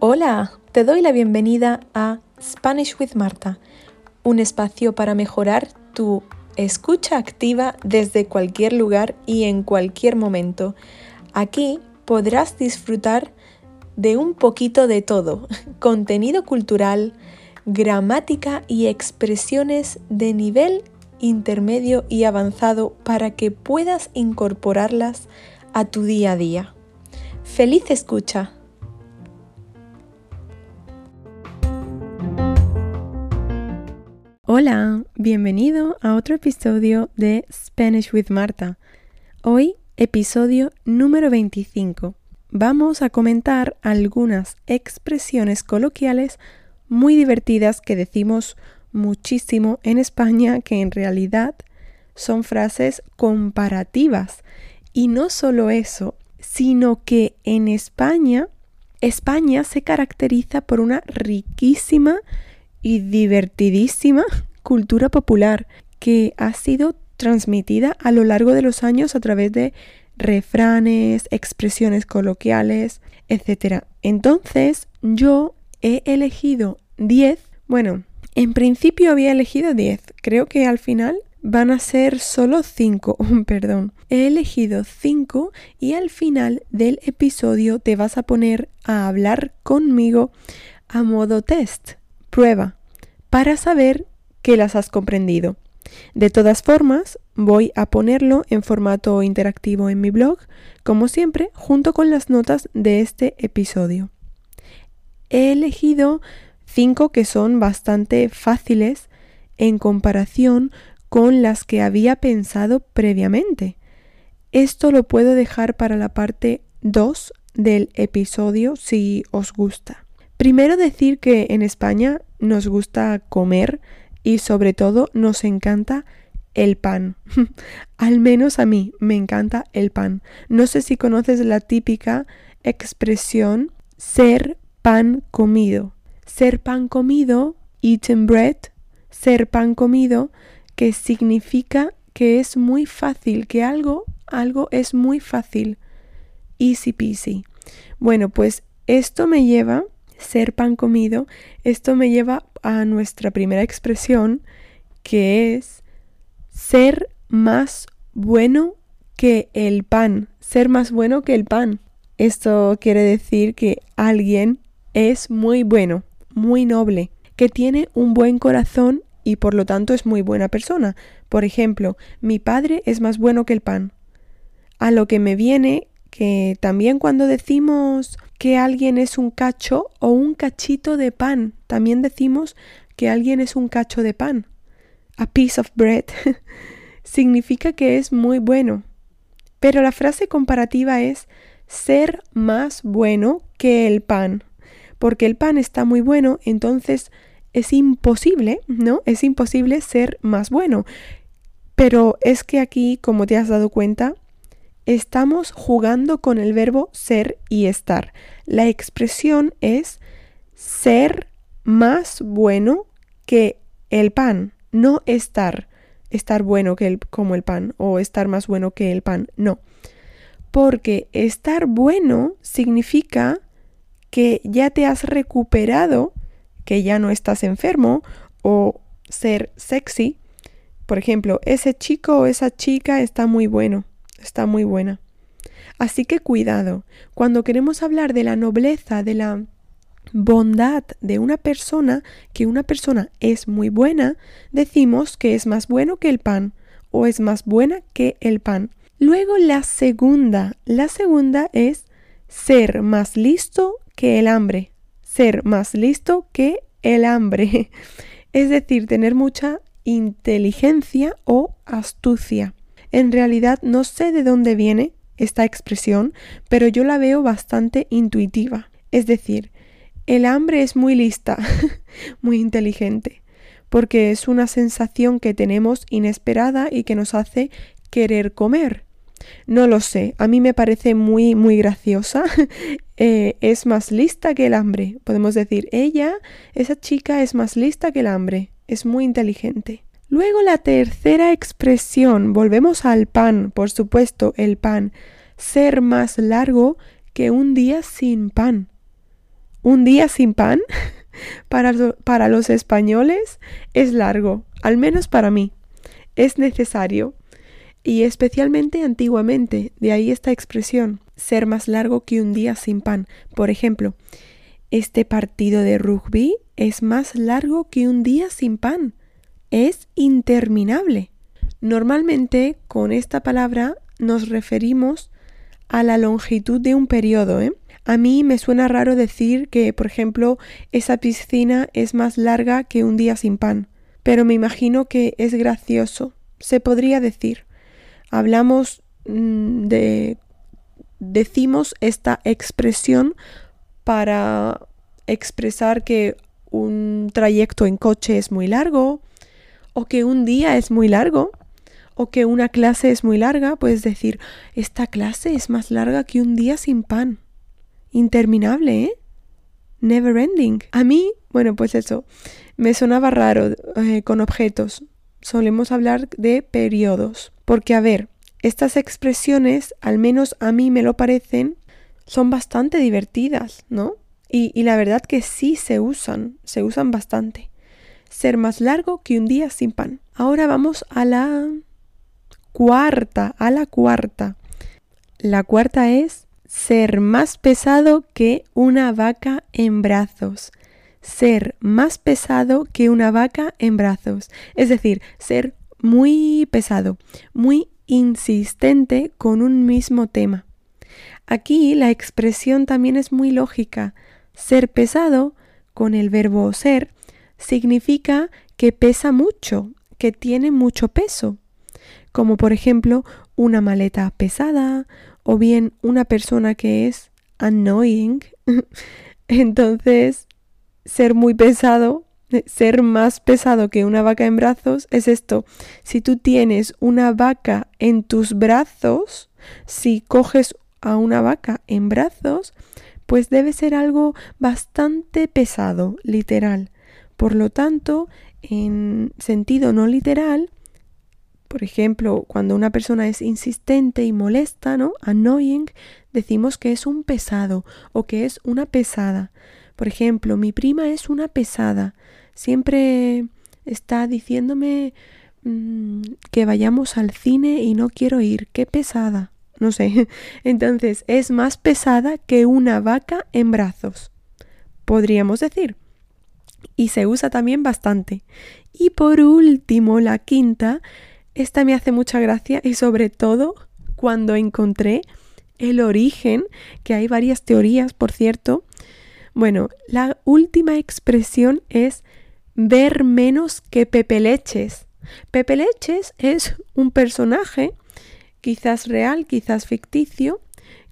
Hola, te doy la bienvenida a Spanish with Marta, un espacio para mejorar tu escucha activa desde cualquier lugar y en cualquier momento. Aquí podrás disfrutar de un poquito de todo, contenido cultural, gramática y expresiones de nivel intermedio y avanzado para que puedas incorporarlas a tu día a día. ¡Feliz escucha! Hola, bienvenido a otro episodio de Spanish with Marta. Hoy, episodio número 25. Vamos a comentar algunas expresiones coloquiales muy divertidas que decimos muchísimo en España que en realidad son frases comparativas. Y no solo eso, sino que en España, España se caracteriza por una riquísima y divertidísima cultura popular que ha sido transmitida a lo largo de los años a través de refranes, expresiones coloquiales, etc. Entonces yo he elegido 10, bueno, en principio había elegido 10, creo que al final van a ser solo 5, perdón. He elegido 5 y al final del episodio te vas a poner a hablar conmigo a modo test, prueba para saber que las has comprendido. De todas formas, voy a ponerlo en formato interactivo en mi blog, como siempre, junto con las notas de este episodio. He elegido cinco que son bastante fáciles en comparación con las que había pensado previamente. Esto lo puedo dejar para la parte 2 del episodio si os gusta. Primero decir que en España nos gusta comer y sobre todo nos encanta el pan. Al menos a mí me encanta el pan. No sé si conoces la típica expresión ser pan comido. Ser pan comido, eaten bread, ser pan comido, que significa que es muy fácil, que algo, algo es muy fácil. Easy peasy. Bueno, pues esto me lleva ser pan comido, esto me lleva a nuestra primera expresión, que es ser más bueno que el pan, ser más bueno que el pan. Esto quiere decir que alguien es muy bueno, muy noble, que tiene un buen corazón y por lo tanto es muy buena persona. Por ejemplo, mi padre es más bueno que el pan. A lo que me viene que también cuando decimos que alguien es un cacho o un cachito de pan, también decimos que alguien es un cacho de pan. A piece of bread significa que es muy bueno. Pero la frase comparativa es ser más bueno que el pan. Porque el pan está muy bueno, entonces es imposible, ¿no? Es imposible ser más bueno. Pero es que aquí, como te has dado cuenta, estamos jugando con el verbo ser y estar. La expresión es ser más bueno que el pan, no estar, estar bueno que el, como el pan o estar más bueno que el pan, no. Porque estar bueno significa que ya te has recuperado, que ya no estás enfermo o ser sexy. Por ejemplo, ese chico o esa chica está muy bueno está muy buena. Así que cuidado, cuando queremos hablar de la nobleza, de la bondad de una persona, que una persona es muy buena, decimos que es más bueno que el pan o es más buena que el pan. Luego la segunda, la segunda es ser más listo que el hambre, ser más listo que el hambre, es decir, tener mucha inteligencia o astucia. En realidad no sé de dónde viene esta expresión, pero yo la veo bastante intuitiva. Es decir, el hambre es muy lista, muy inteligente, porque es una sensación que tenemos inesperada y que nos hace querer comer. No lo sé, a mí me parece muy, muy graciosa. Eh, es más lista que el hambre. Podemos decir, ella, esa chica es más lista que el hambre. Es muy inteligente. Luego la tercera expresión, volvemos al pan, por supuesto, el pan, ser más largo que un día sin pan. Un día sin pan para, para los españoles es largo, al menos para mí. Es necesario. Y especialmente antiguamente, de ahí esta expresión, ser más largo que un día sin pan. Por ejemplo, este partido de rugby es más largo que un día sin pan es interminable. Normalmente con esta palabra nos referimos a la longitud de un periodo. ¿eh? A mí me suena raro decir que, por ejemplo, esa piscina es más larga que un día sin pan, pero me imagino que es gracioso. Se podría decir. Hablamos mm, de... decimos esta expresión para expresar que un trayecto en coche es muy largo o que un día es muy largo, o que una clase es muy larga, puedes decir, esta clase es más larga que un día sin pan. Interminable, ¿eh? Never ending. A mí, bueno, pues eso, me sonaba raro eh, con objetos. Solemos hablar de periodos. Porque, a ver, estas expresiones, al menos a mí me lo parecen, son bastante divertidas, ¿no? Y, y la verdad que sí se usan, se usan bastante ser más largo que un día sin pan. Ahora vamos a la cuarta, a la cuarta. La cuarta es ser más pesado que una vaca en brazos. Ser más pesado que una vaca en brazos. Es decir, ser muy pesado, muy insistente con un mismo tema. Aquí la expresión también es muy lógica. Ser pesado, con el verbo ser, significa que pesa mucho, que tiene mucho peso, como por ejemplo una maleta pesada o bien una persona que es annoying. Entonces, ser muy pesado, ser más pesado que una vaca en brazos es esto. Si tú tienes una vaca en tus brazos, si coges a una vaca en brazos, pues debe ser algo bastante pesado, literal. Por lo tanto, en sentido no literal, por ejemplo, cuando una persona es insistente y molesta, ¿no? Annoying, decimos que es un pesado o que es una pesada. Por ejemplo, mi prima es una pesada. Siempre está diciéndome mm, que vayamos al cine y no quiero ir. Qué pesada. No sé. Entonces, es más pesada que una vaca en brazos. Podríamos decir y se usa también bastante. Y por último, la quinta, esta me hace mucha gracia y sobre todo cuando encontré el origen, que hay varias teorías, por cierto. Bueno, la última expresión es ver menos que Pepe Leches. Pepe Leches es un personaje, quizás real, quizás ficticio.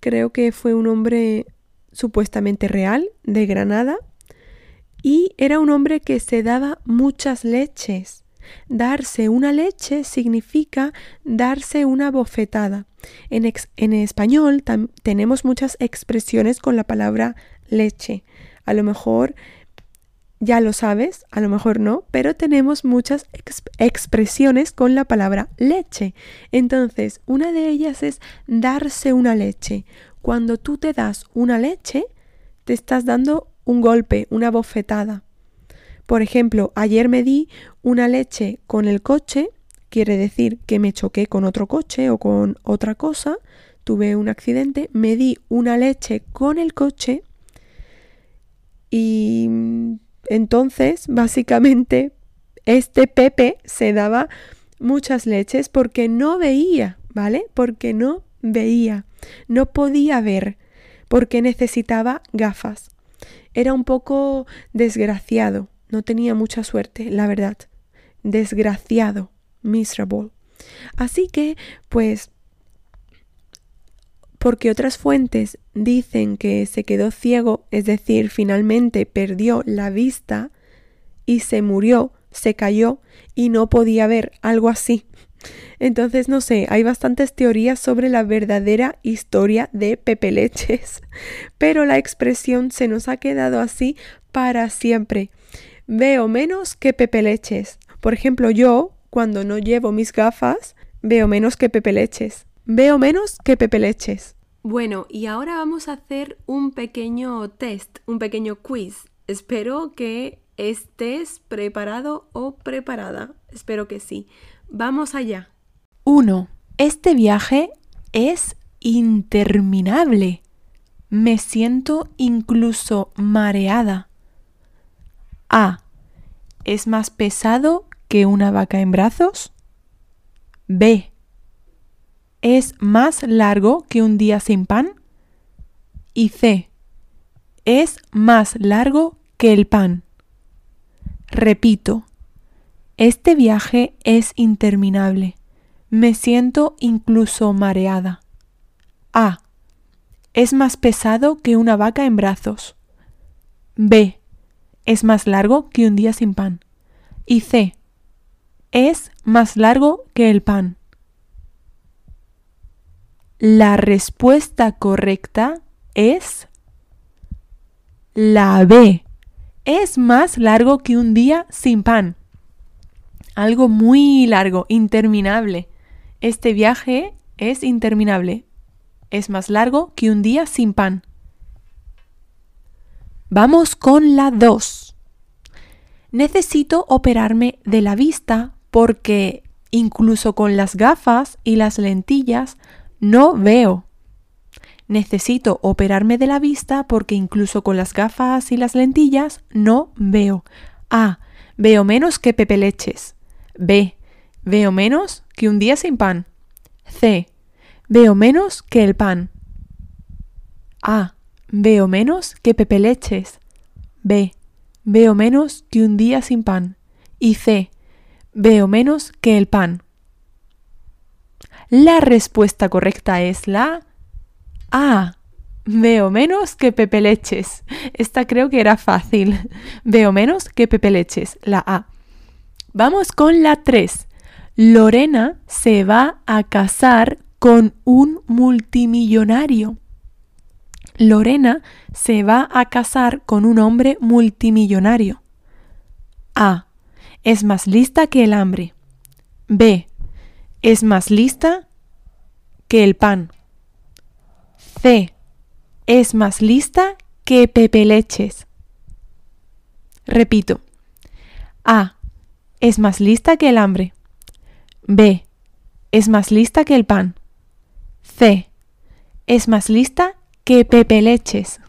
Creo que fue un hombre supuestamente real de Granada y era un hombre que se daba muchas leches. Darse una leche significa darse una bofetada. En, en español tenemos muchas expresiones con la palabra leche. A lo mejor ya lo sabes, a lo mejor no, pero tenemos muchas expresiones con la palabra leche. Entonces, una de ellas es darse una leche. Cuando tú te das una leche, te estás dando un golpe, una bofetada. Por ejemplo, ayer me di una leche con el coche, quiere decir que me choqué con otro coche o con otra cosa, tuve un accidente, me di una leche con el coche y entonces básicamente este Pepe se daba muchas leches porque no veía, ¿vale? Porque no veía, no podía ver, porque necesitaba gafas. Era un poco desgraciado, no tenía mucha suerte, la verdad. Desgraciado, miserable. Así que, pues, porque otras fuentes dicen que se quedó ciego, es decir, finalmente perdió la vista y se murió, se cayó y no podía ver algo así. Entonces, no sé, hay bastantes teorías sobre la verdadera historia de Pepe Leches, pero la expresión se nos ha quedado así para siempre. Veo menos que Pepe Leches. Por ejemplo, yo, cuando no llevo mis gafas, veo menos que Pepe Leches. Veo menos que Pepe Leches. Bueno, y ahora vamos a hacer un pequeño test, un pequeño quiz. Espero que estés preparado o preparada. Espero que sí. Vamos allá. 1. Este viaje es interminable. Me siento incluso mareada. A. ¿Es más pesado que una vaca en brazos? B. ¿Es más largo que un día sin pan? Y C. ¿Es más largo que el pan? Repito, este viaje es interminable. Me siento incluso mareada. A. Es más pesado que una vaca en brazos. B. Es más largo que un día sin pan. Y C. Es más largo que el pan. La respuesta correcta es la B. Es más largo que un día sin pan. Algo muy largo, interminable. Este viaje es interminable. Es más largo que un día sin pan. Vamos con la 2. Necesito operarme de la vista porque incluso con las gafas y las lentillas no veo. Necesito operarme de la vista porque incluso con las gafas y las lentillas no veo. A. Veo menos que Pepe Leches. B. Veo menos que un día sin pan. C. Veo menos que el pan. A. Veo menos que Pepe Leches. B. Veo menos que un día sin pan. Y C. Veo menos que el pan. La respuesta correcta es la A. Veo menos que Pepe Leches. Esta creo que era fácil. Veo menos que Pepe Leches. La A. Vamos con la 3. Lorena se va a casar con un multimillonario. Lorena se va a casar con un hombre multimillonario. A. Es más lista que el hambre. B. Es más lista que el pan. C. Es más lista que Pepe Leches. Repito. A. Es más lista que el hambre. B. Es más lista que el pan. C. Es más lista que Pepe Leches.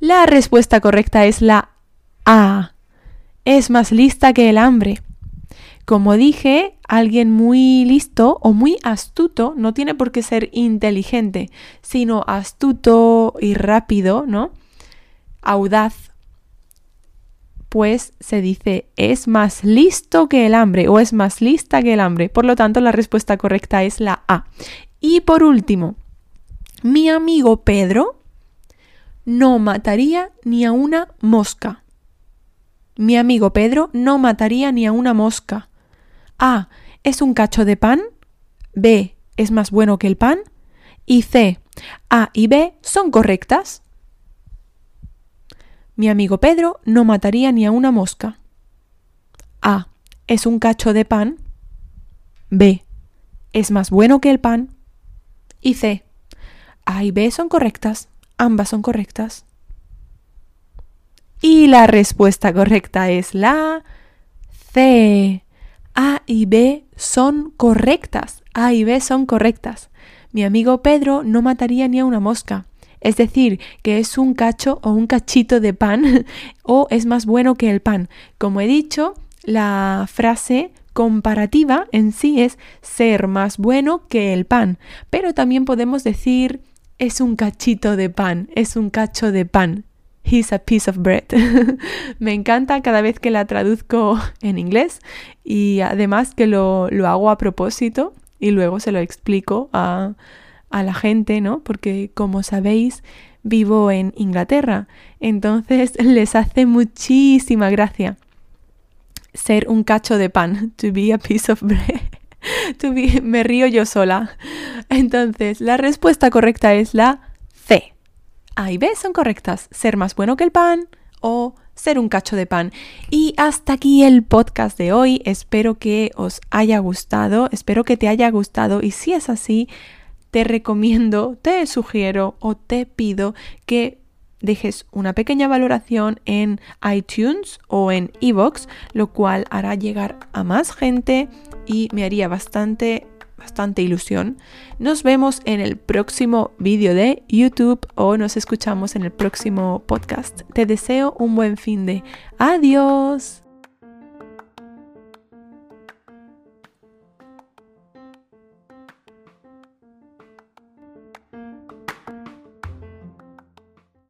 La respuesta correcta es la A. Es más lista que el hambre. Como dije, alguien muy listo o muy astuto no tiene por qué ser inteligente, sino astuto y rápido, ¿no? Audaz pues se dice es más listo que el hambre o es más lista que el hambre. Por lo tanto, la respuesta correcta es la A. Y por último, mi amigo Pedro no mataría ni a una mosca. Mi amigo Pedro no mataría ni a una mosca. A. Es un cacho de pan. B. Es más bueno que el pan. Y C. A y B son correctas. Mi amigo Pedro no mataría ni a una mosca. A. Es un cacho de pan. B. Es más bueno que el pan. Y C. A y B son correctas. Ambas son correctas. Y la respuesta correcta es la C. A y B son correctas. A y B son correctas. Mi amigo Pedro no mataría ni a una mosca es decir, que es un cacho o un cachito de pan o es más bueno que el pan. Como he dicho, la frase comparativa en sí es ser más bueno que el pan, pero también podemos decir es un cachito de pan, es un cacho de pan. He's a piece of bread. Me encanta cada vez que la traduzco en inglés y además que lo, lo hago a propósito y luego se lo explico a, a la gente, ¿no? Porque como sabéis, vivo en Inglaterra, entonces les hace muchísima gracia ser un cacho de pan, to be a piece of bread. To be, me río yo sola. Entonces, la respuesta correcta es la C. A y B son correctas. Ser más bueno que el pan o ser un cacho de pan. Y hasta aquí el podcast de hoy. Espero que os haya gustado, espero que te haya gustado y si es así, te recomiendo, te sugiero o te pido que dejes una pequeña valoración en iTunes o en Evox, lo cual hará llegar a más gente y me haría bastante bastante ilusión. Nos vemos en el próximo vídeo de YouTube o nos escuchamos en el próximo podcast. Te deseo un buen fin de. Adiós.